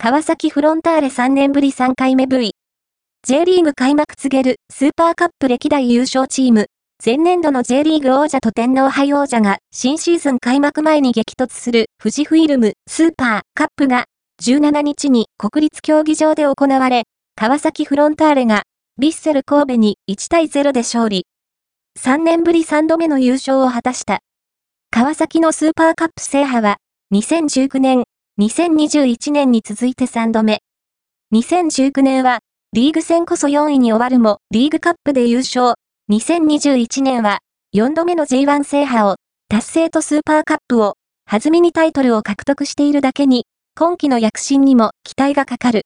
川崎フロンターレ3年ぶり3回目 V。J リーグ開幕告げるスーパーカップ歴代優勝チーム。前年度の J リーグ王者と天皇杯王者が新シーズン開幕前に激突する富士フイルムスーパーカップが17日に国立競技場で行われ、川崎フロンターレがビッセル神戸に1対0で勝利。3年ぶり3度目の優勝を果たした。川崎のスーパーカップ制覇は2019年2021年に続いて3度目。2019年は、リーグ戦こそ4位に終わるも、リーグカップで優勝。2021年は、4度目の J1 制覇を、達成とスーパーカップを、弾みにタイトルを獲得しているだけに、今季の躍進にも期待がかかる。